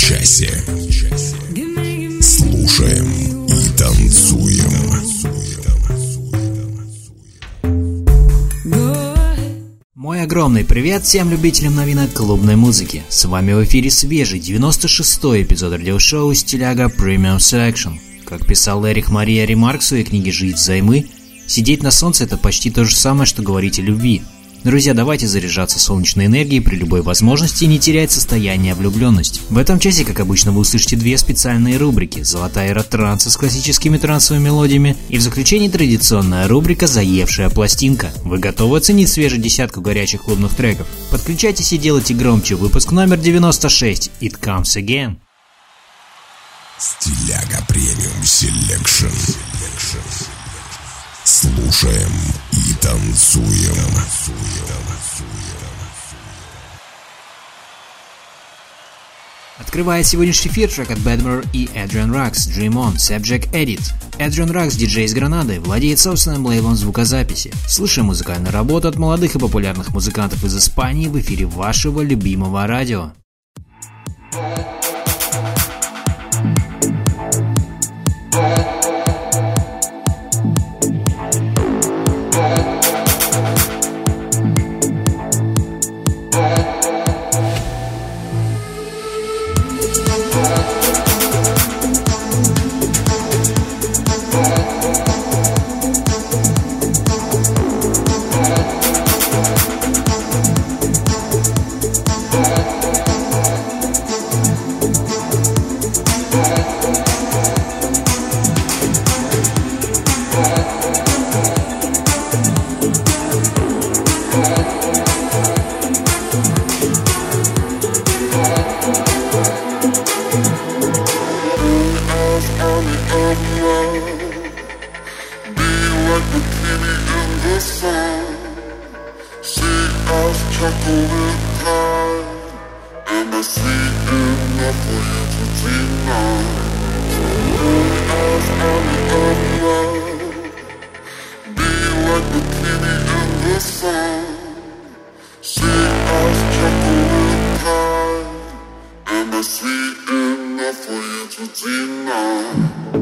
часе. Слушаем и танцуем. Мой огромный привет всем любителям новинок клубной музыки. С вами в эфире свежий 96-й эпизод радиошоу «Стиляга Premium Selection». Как писал Эрих Мария Ремарк в своей книге «Жить взаймы», сидеть на солнце – это почти то же самое, что говорить о любви – Друзья, давайте заряжаться солнечной энергией при любой возможности и не терять состояние влюбленности. В этом часе, как обычно, вы услышите две специальные рубрики «Золотая эра транса» с классическими трансовыми мелодиями и в заключении традиционная рубрика «Заевшая пластинка». Вы готовы оценить свежую десятку горячих клубных треков? Подключайтесь и делайте громче выпуск номер 96 «It Comes Again». Стиляга Premium Selection. Слушаем и танцуем. Открывает сегодняшний эфир трек от Badmer и Adrian Rux Dream On Subject Edit. Adrian Rux, диджей из Гранады, владеет собственным лейблом звукозаписи. Слушаем музыкальную работу от молодых и популярных музыкантов из Испании в эфире вашего любимого радио. Не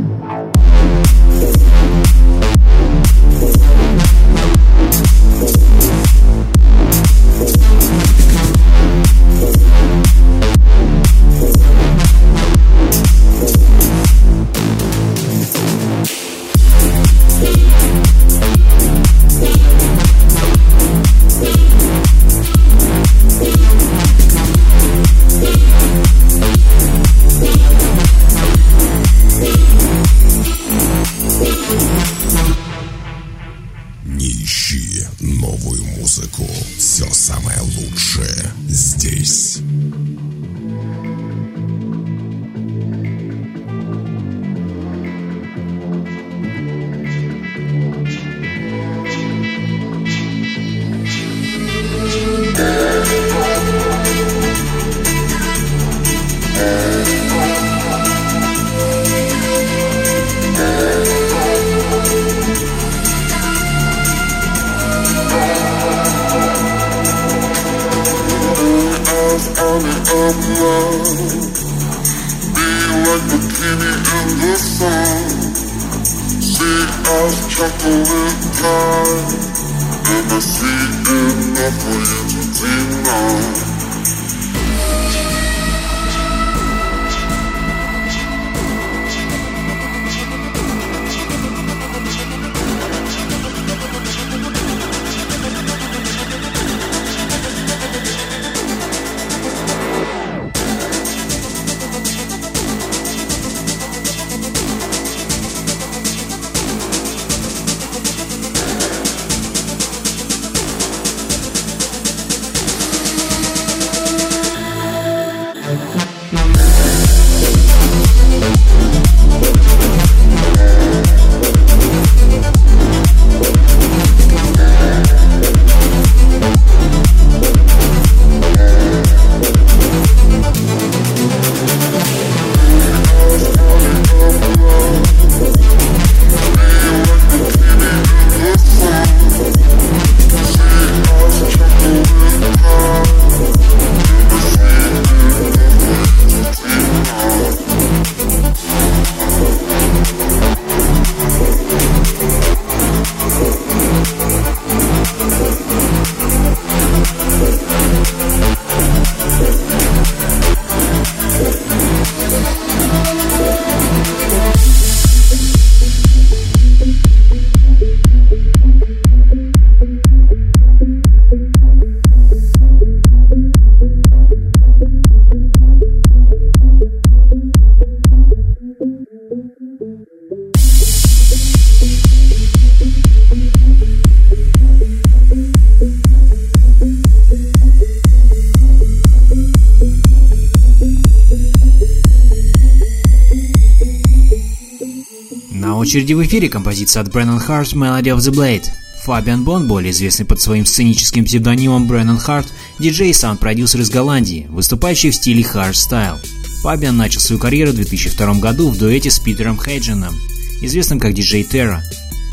очереди в эфире композиция от Brennan Heart «Melody of the Blade». Фабиан Бон, более известный под своим сценическим псевдонимом Brennan Heart, диджей и саунд-продюсер из Голландии, выступающий в стиле хардстайл. Фабиан начал свою карьеру в 2002 году в дуэте с Питером Хейдженом, известным как диджей Thera.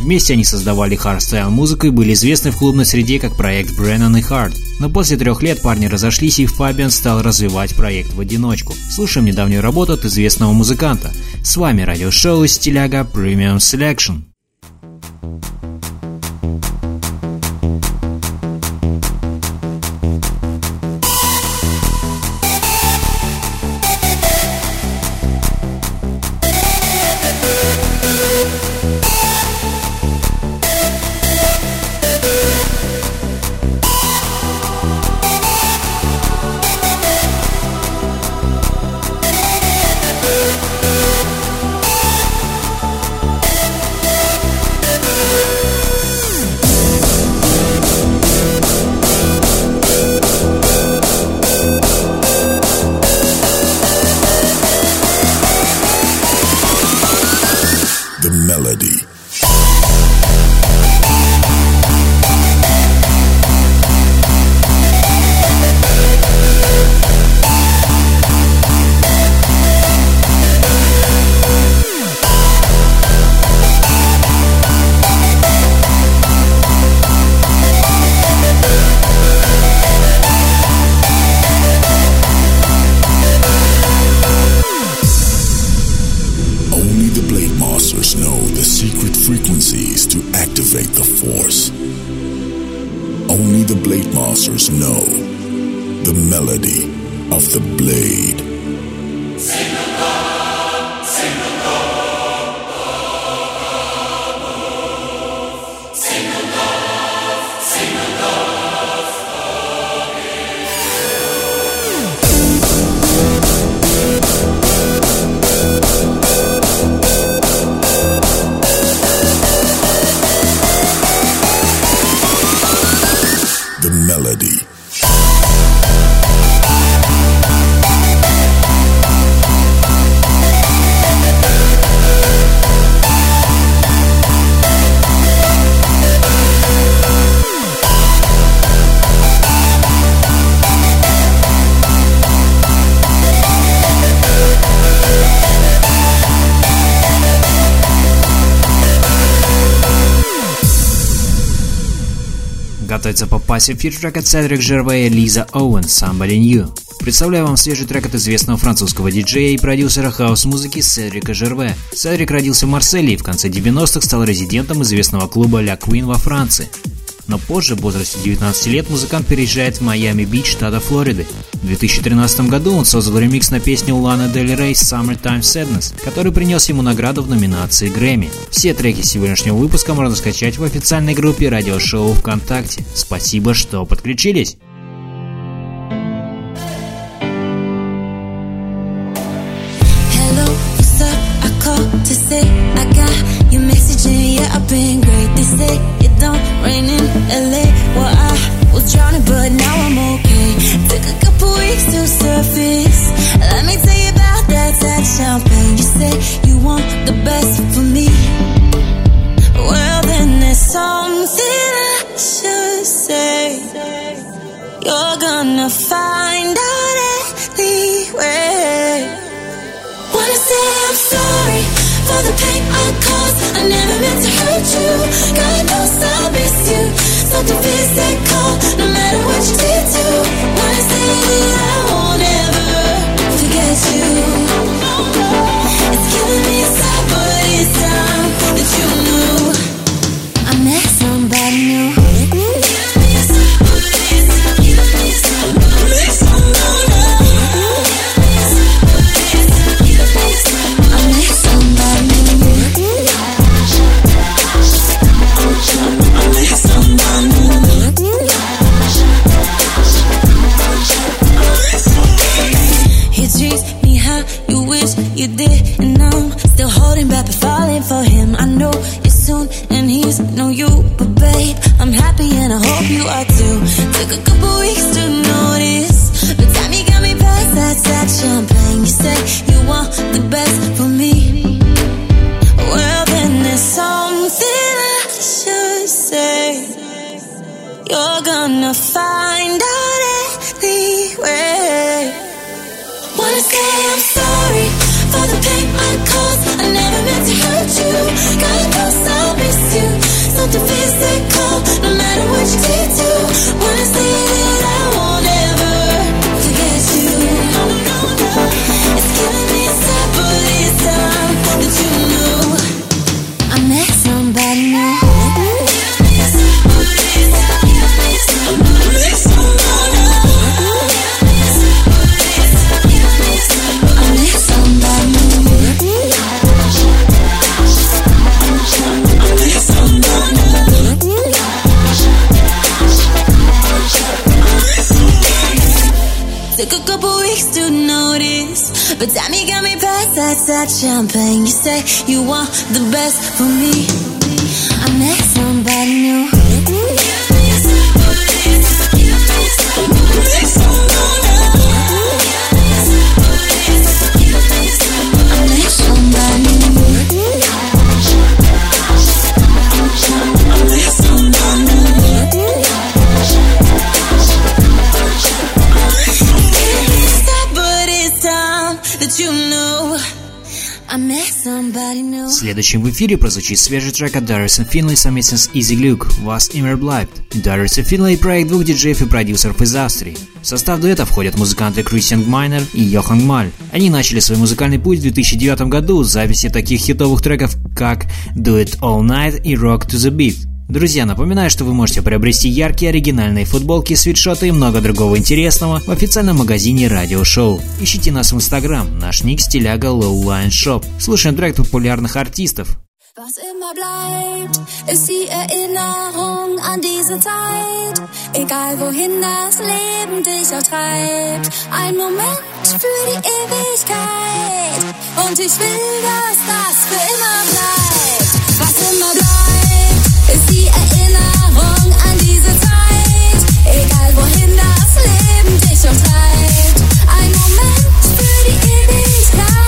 Вместе они создавали хардстайл музыку и были известны в клубной среде как проект Brennan и Heart. Но после трех лет парни разошлись и Фабиан стал развивать проект в одиночку. Слушаем недавнюю работу от известного музыканта. С вами радиошоу «Стиляга Premium Selection». В эфир трек от Cedric Gervais и Liza Owen «Somebody New». Представляю вам свежий трек от известного французского диджея и продюсера хаус-музыки Седрика Жерве. Седрик родился в Марселе и в конце 90-х стал резидентом известного клуба «Le Queen во Франции но позже, в возрасте 19 лет, музыкант переезжает в Майами-Бич, штата Флориды. В 2013 году он создал ремикс на песню Лана Дель Рей «Summertime Sadness», который принес ему награду в номинации Грэмми. Все треки сегодняшнего выпуска можно скачать в официальной группе радиошоу ВКонтакте. Спасибо, что подключились! LA. Well I was drowning but now I'm okay. Took a couple weeks to surface. Let me tell you about that that champagne. You say you want the best for me. Well then there's something I should say. You're gonna find out anyway. Wanna say I'm sorry for the pain I caused. I never meant to hurt you. God knows I miss you you. следующем в эфире прозвучит свежий трек от Darius Finlay совместно с Easy Gluck «Was Immer Bleibt». Darius Finlay – проект двух диджеев и продюсеров из Австрии. В состав дуэта входят музыканты Кристиан Майнер и Йохан Маль. Они начали свой музыкальный путь в 2009 году с записи таких хитовых треков, как «Do It All Night» и «Rock to the Beat». Друзья, напоминаю, что вы можете приобрести яркие оригинальные футболки, свитшоты и много другого интересного в официальном магазине Радио Шоу. Ищите нас в Инстаграм, наш ник стиляга Lowline Shop. Слушаем трек популярных артистов. Was immer bleibt, ist die Erinnerung an diese Zeit. Egal wohin das Leben dich auch treibt. Ein Moment für die Ewigkeit. Und ich will, dass das für immer bleibt. Ein Moment für die Ewigkeit.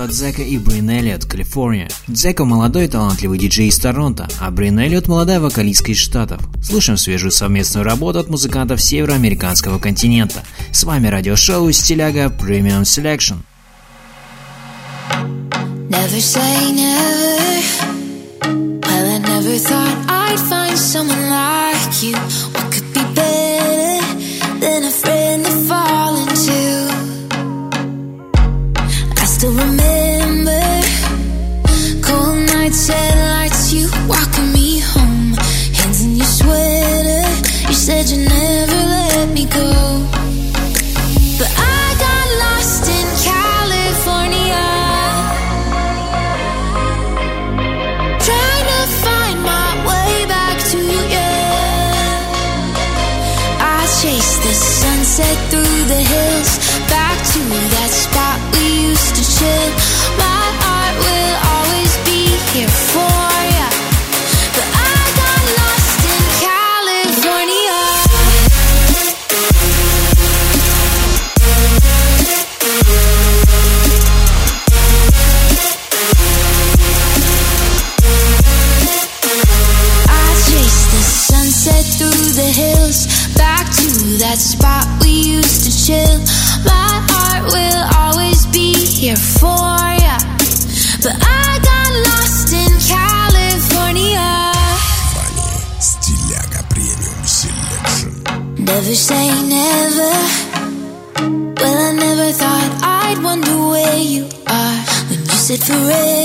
от Зека и Брин Эллиот Калифорния. Зека молодой и талантливый диджей из Торонто, а Брин Эллиот молодая вокалистка из Штатов. Слышим свежую совместную работу от музыкантов североамериканского континента. С вами радиошоу Стиляга Premium Selection. Never say never. Well, I never thought I'd find someone like you. to it.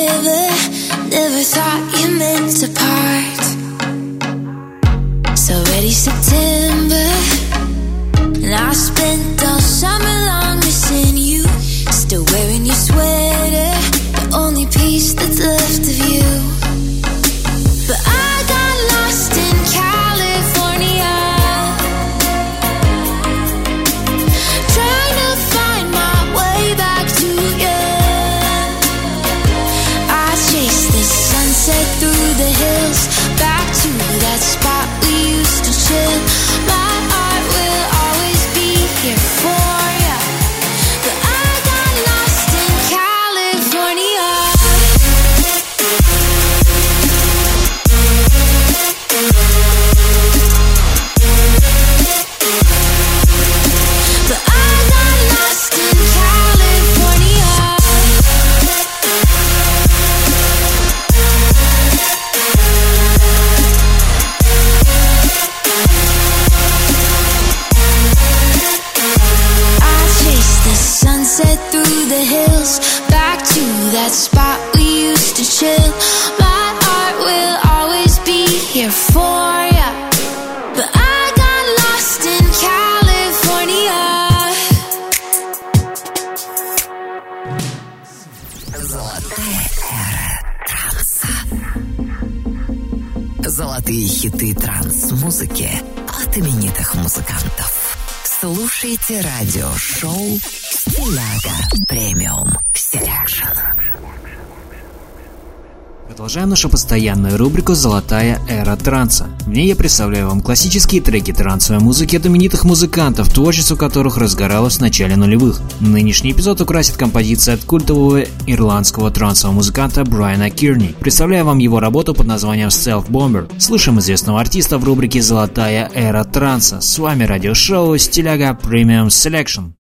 нашу постоянную рубрику «Золотая эра транса». В ней я представляю вам классические треки трансовой музыки от именитых музыкантов, творчество которых разгоралось в начале нулевых. Нынешний эпизод украсит композиция от культового ирландского трансового музыканта Брайана Кирни. Представляю вам его работу под названием Self Bomber». Слышим известного артиста в рубрике «Золотая эра транса». С вами радиошоу «Стиляга Премиум Selection».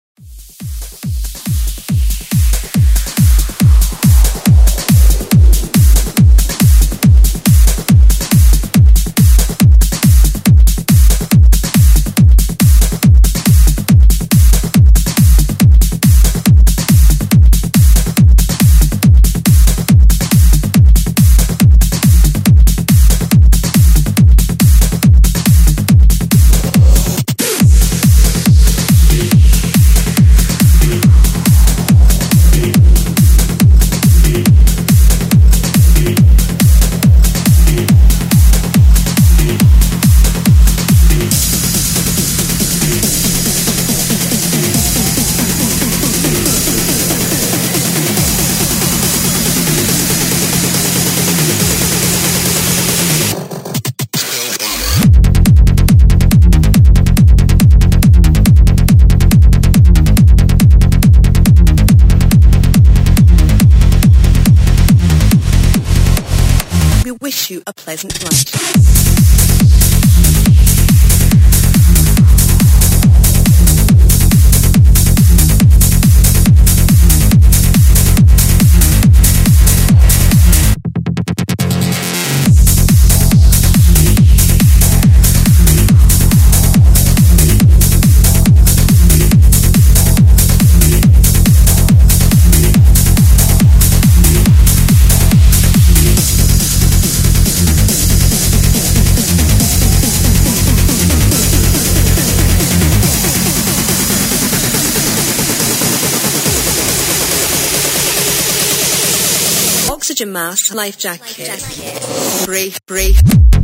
Mask, life jacket. Breathe, breathe.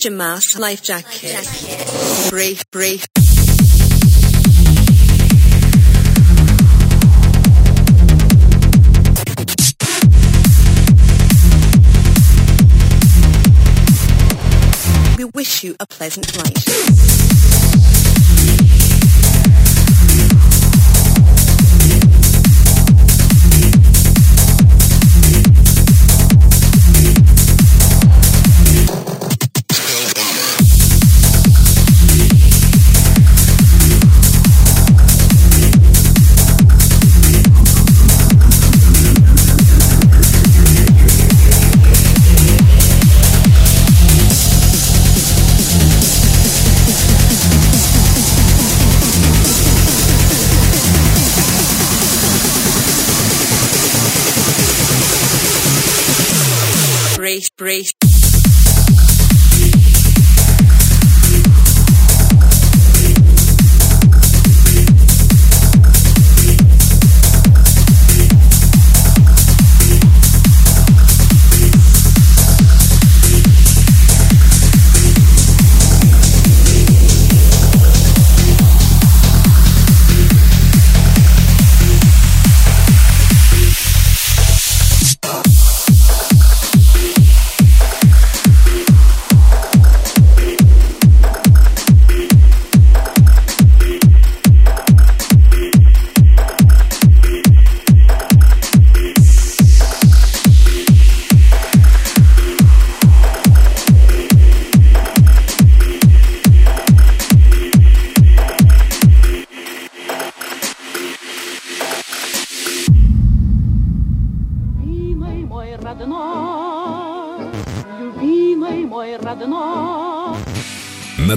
Oxygen mask, life jacket. Breathe, breathe. We wish you a pleasant flight. Race.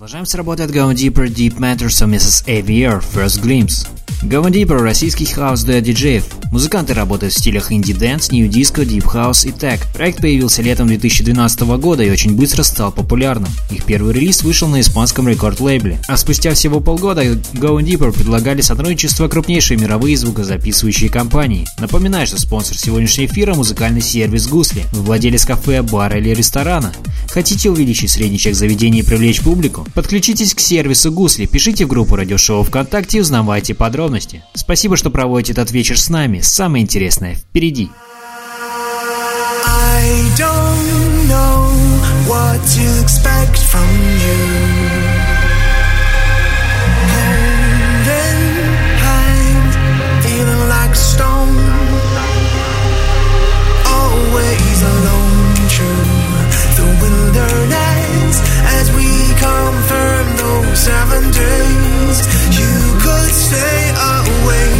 Продолжаем с работы от Going Deeper Deep Matter совместно с AVR First Glimpse. Going Deeper – российский хаус дуэт диджеев. Музыканты работают в стилях инди-дэнс, нью-диско, дип-хаус и tech. Проект появился летом 2012 года и очень быстро стал популярным. Их первый релиз вышел на испанском рекорд-лейбле. А спустя всего полгода Going Deeper предлагали сотрудничество крупнейшие мировые звукозаписывающие компании. Напоминаю, что спонсор сегодняшнего эфира – музыкальный сервис Гусли. Владелец кафе, бара или ресторана. Хотите увеличить средний чек заведения и привлечь публику? Подключитесь к сервису Гусли, пишите в группу радиошоу ВКонтакте и узнавайте подробности. Спасибо, что проводите этот вечер с нами. Самое интересное впереди. I don't know what to expect from you. Seven days. You could stay away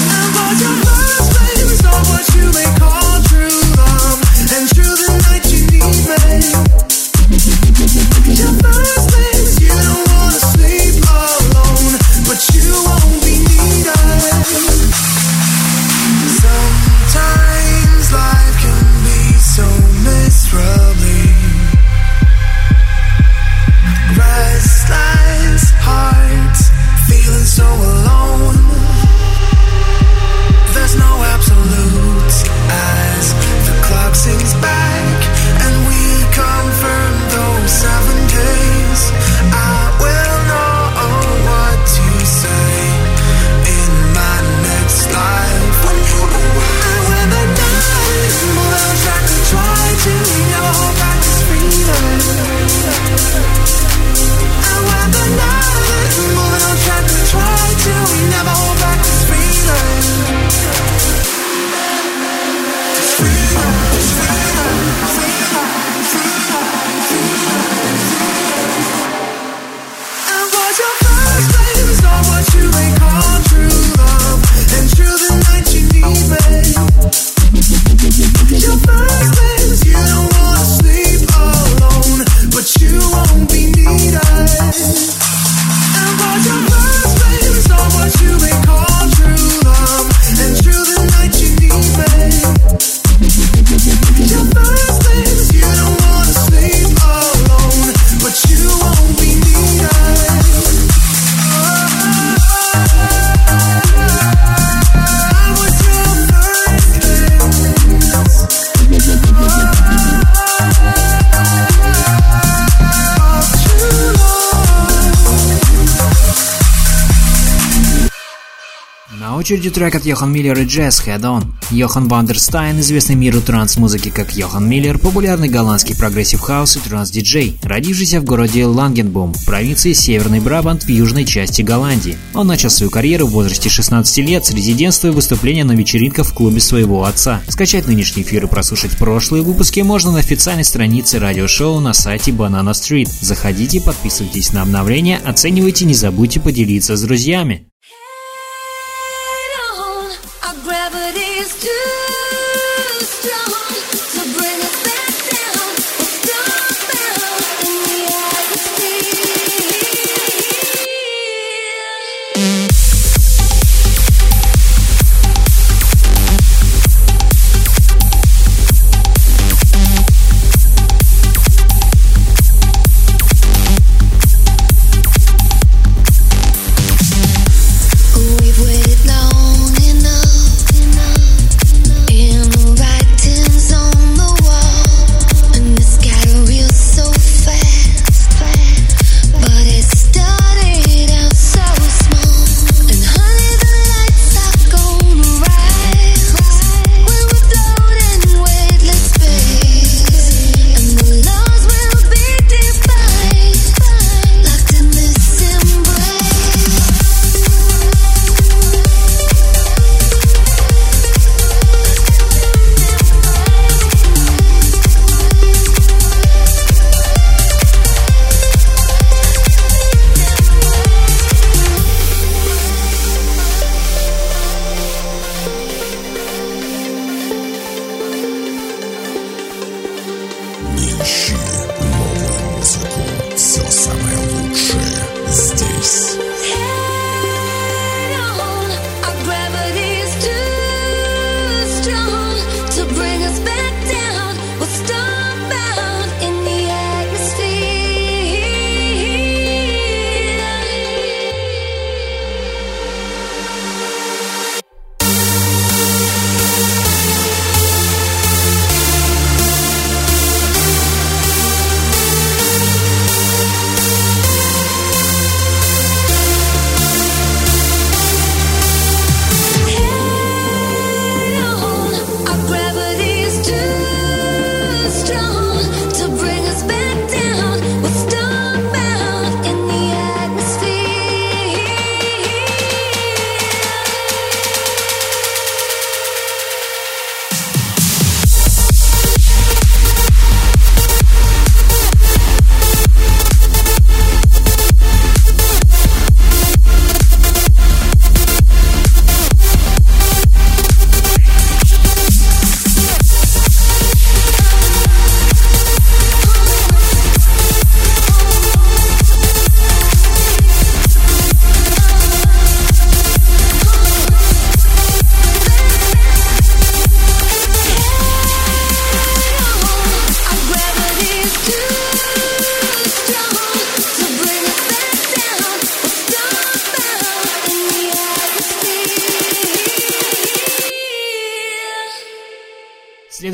очереди трек от Jochen Miller и JES Head On. Йохан Вандерстайн, известный миру транс-музыки как Jochen Miller, популярный голландский прогрессив хаус и транс-диджей, родившийся в городе Лангенбом, в провинции Северный Брабант в южной части Голландии. Он начал свою карьеру в возрасте 16 лет с резидентства и выступления на вечеринках в клубе своего отца. Скачать нынешний эфир и прослушать прошлые выпуски можно на официальной странице радиошоу на сайте Banana Street. Заходите, подписывайтесь на обновления, оценивайте, не забудьте поделиться с друзьями. is too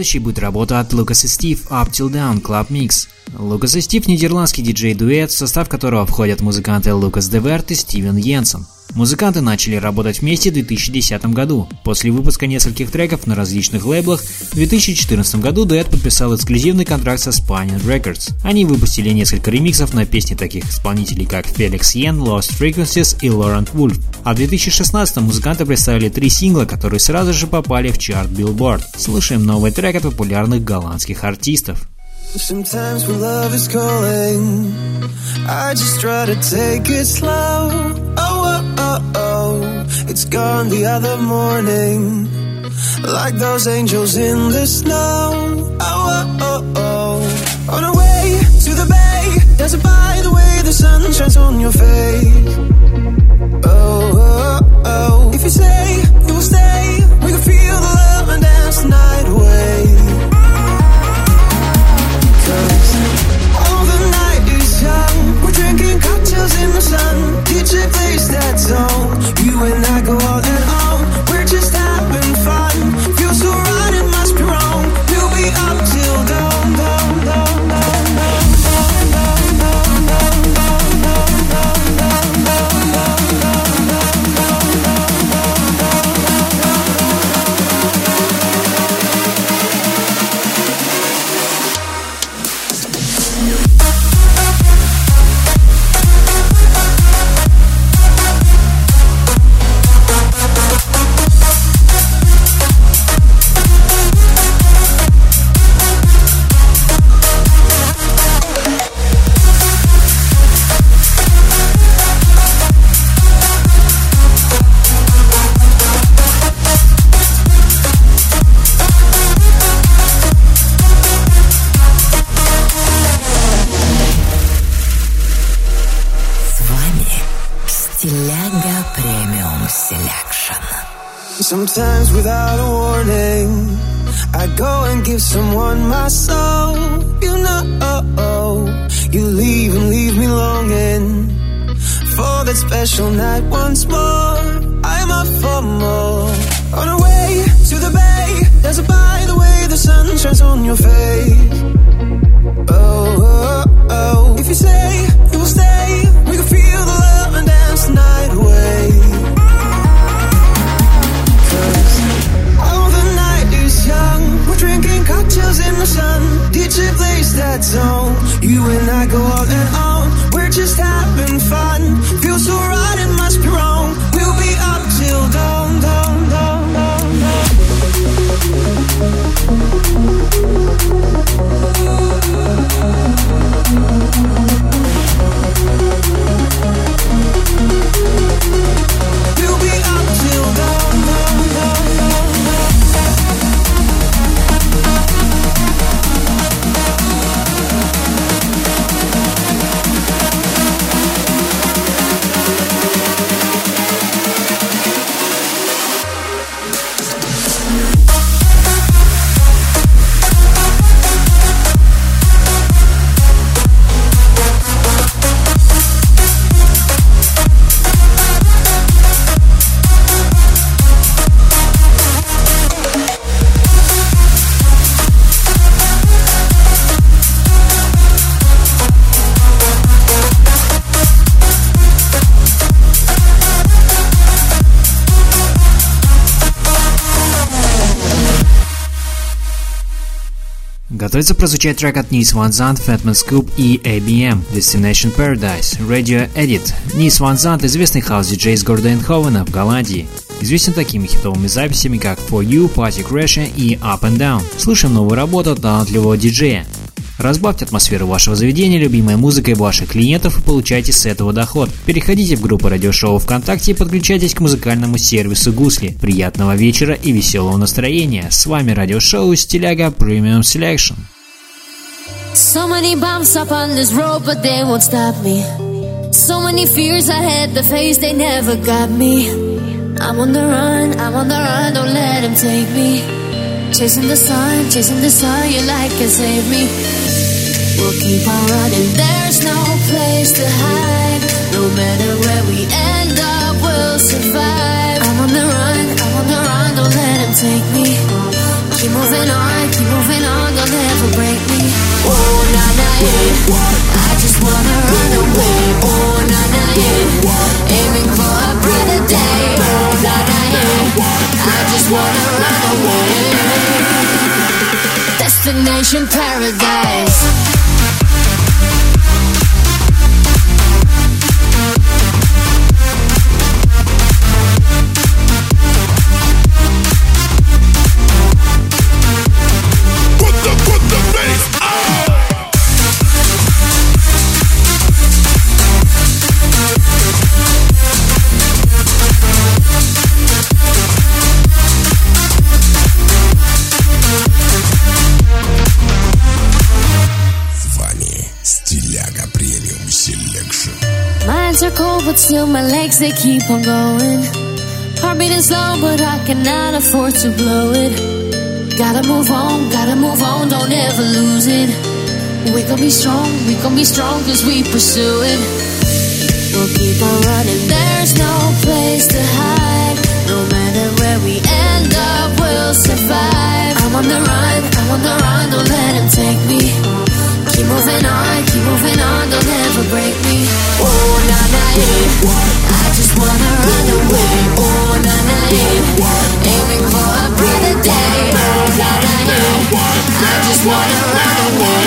Следующей будет работа от Лукас и Стив Up Till Down Club Mix. Лукас и Стив – нидерландский диджей-дуэт, в состав которого входят музыканты Лукас Деверт и Стивен Йенсен. Музыканты начали работать вместе в 2010 году. После выпуска нескольких треков на различных лейблах, в 2014 году дуэт подписал эксклюзивный контракт со Spanian Records. Они выпустили несколько ремиксов на песни таких исполнителей, как Felix Yen, Lost Frequencies и Laurent Wolf. А в 2016 музыканты представили три сингла, которые сразу же попали в чарт Billboard. Слушаем новый трек от популярных голландских артистов. Sometimes when love is calling, I just try to take it slow. Oh, oh, oh, oh, it's gone the other morning. Like those angels in the snow. Oh, oh, oh, oh. On our way to the bay, dancing by the way the sun shines on your face. Готовится прозвучать трек от Nils van Zandt, Fatman Scoop и EBM Destination Paradise Radio Edit. Nils van Zandt – известный хаус-диджей из города Эйнховена в Голландии. Известен такими хитовыми записями, как For You, Party Crasher и Up and Down. Слушаем новую работу талантливого диджея. Разбавьте атмосферу вашего заведения любимой музыкой ваших клиентов и получайте с этого доход. Переходите в группу радиошоу ВКонтакте и подключайтесь к музыкальному сервису Гусли. Приятного вечера и веселого настроения. С вами радиошоу Стиляга Premium Selection. So many bumps up on this road, but they won't stop me. So many fears I had face, they never got me. I'm on the run, I'm on the run, don't let them take me. Chasing the sun, chasing the sun, your light can save me. We'll keep on running, there's no place to hide. No matter where we end up, we'll survive. I'm on the run, I'm on the run, don't let them take me. Keep moving on, keep moving on, they'll never break me. Oh, na na, yeah. I just wanna run away. Oh, na na, yeah. Aiming for a brighter day. Oh, na na, yeah. I just wanna run away. Destination paradise. Still my legs they keep on going. Heart beating slow, but I cannot afford to blow it. Gotta move on, gotta move on, don't ever lose it. We gon' be strong, we gon' be strong cause we pursue it. We'll keep on running, there's no place to hide. No matter where we end up, we'll survive. I'm on the run, I'm on the run, don't let him take. Keep moving on, keep moving on, don't ever break me. Oh, na na, yeah. I just wanna run away. Oh, na na, yeah. Aiming for a brighter day. Oh, na na, yeah. I just wanna run away.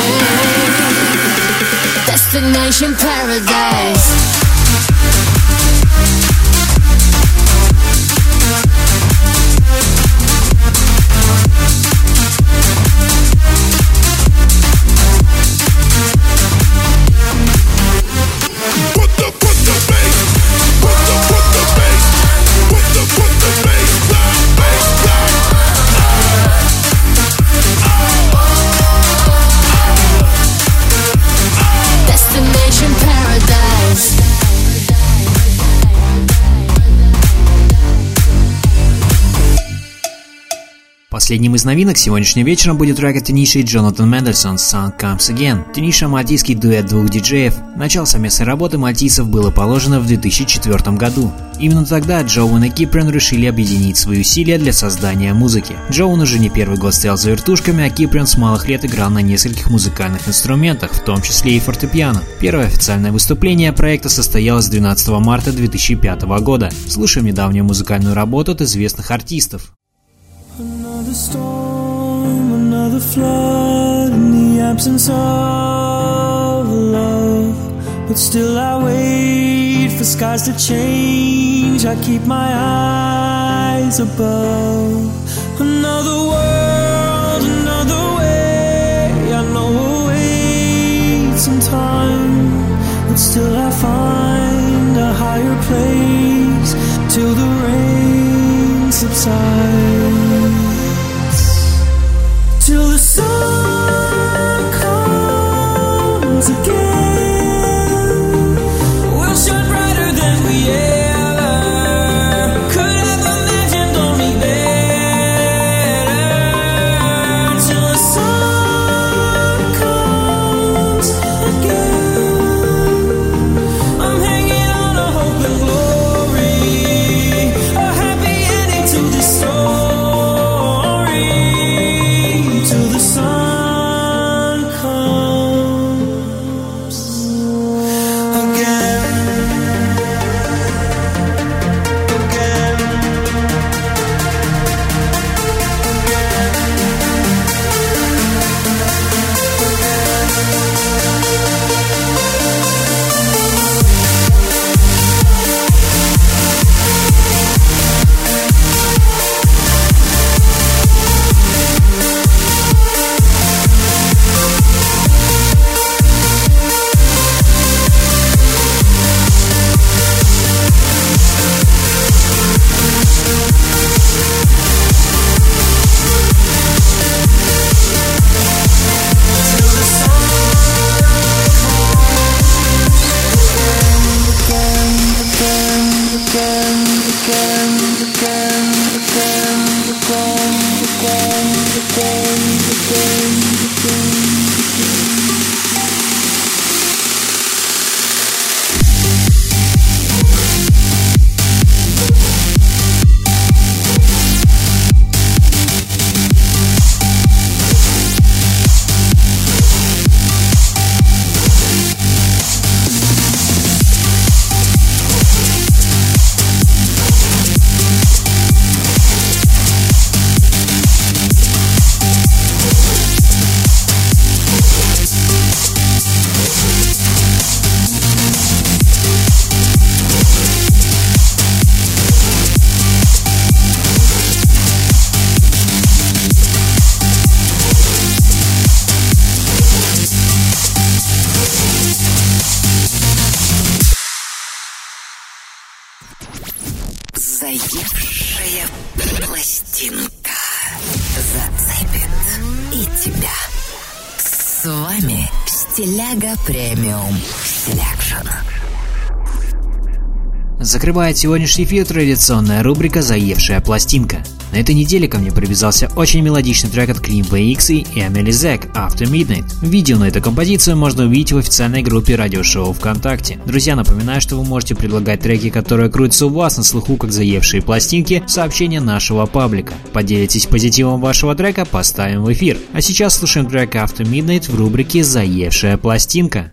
Destination paradise. Последним из новинок сегодняшнего вечера будет трек от Тиниша и Джонатан Мендельсон «Sun Comes Again». Тиниша – мальтийский дуэт двух диджеев. Начало совместной работы мальтийцев было положено в 2004 году. Именно тогда Джоуэн и Кипрен решили объединить свои усилия для создания музыки. Джоуэн уже не первый год стоял за вертушками, а Кипрен с малых лет играл на нескольких музыкальных инструментах, в том числе и фортепиано. Первое официальное выступление проекта состоялось 12 марта 2005 года. Слушаем недавнюю музыкальную работу от известных артистов. Another storm, another flood in the absence of love. But still I wait for skies to change. I keep my eyes above. Another world, another way. I know we'll some time. But still I find a higher place till the rain subsides again. Стиляга Premium Selection. Закрывает сегодняшний эфир традиционная рубрика «Заевшая пластинка». На этой неделе ко мне привязался очень мелодичный трек от Clean VX и Emily Zack «After Midnight». Видео на эту композицию можно увидеть в официальной группе радиошоу ВКонтакте. Друзья, напоминаю, что вы можете предлагать треки, которые крутятся у вас на слуху как заевшие пластинки, в сообщения нашего паблика. Поделитесь позитивом вашего трека, поставим в эфир. А сейчас слушаем трек After Midnight в рубрике «Заевшая пластинка».